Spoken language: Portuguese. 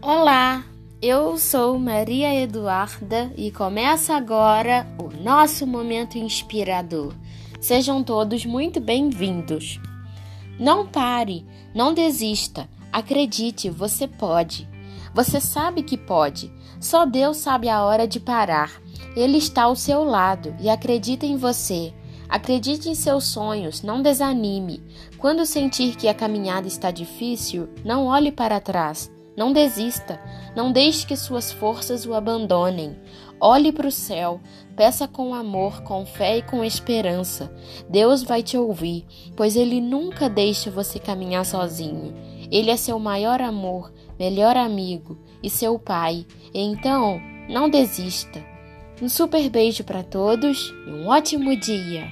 Olá, eu sou Maria Eduarda e começa agora o nosso momento inspirador. Sejam todos muito bem-vindos. Não pare, não desista, acredite, você pode. Você sabe que pode, só Deus sabe a hora de parar. Ele está ao seu lado e acredita em você. Acredite em seus sonhos, não desanime. Quando sentir que a caminhada está difícil, não olhe para trás. Não desista, não deixe que suas forças o abandonem. Olhe para o céu, peça com amor, com fé e com esperança. Deus vai te ouvir, pois Ele nunca deixa você caminhar sozinho. Ele é seu maior amor, melhor amigo e seu pai. Então, não desista. Um super beijo para todos e um ótimo dia!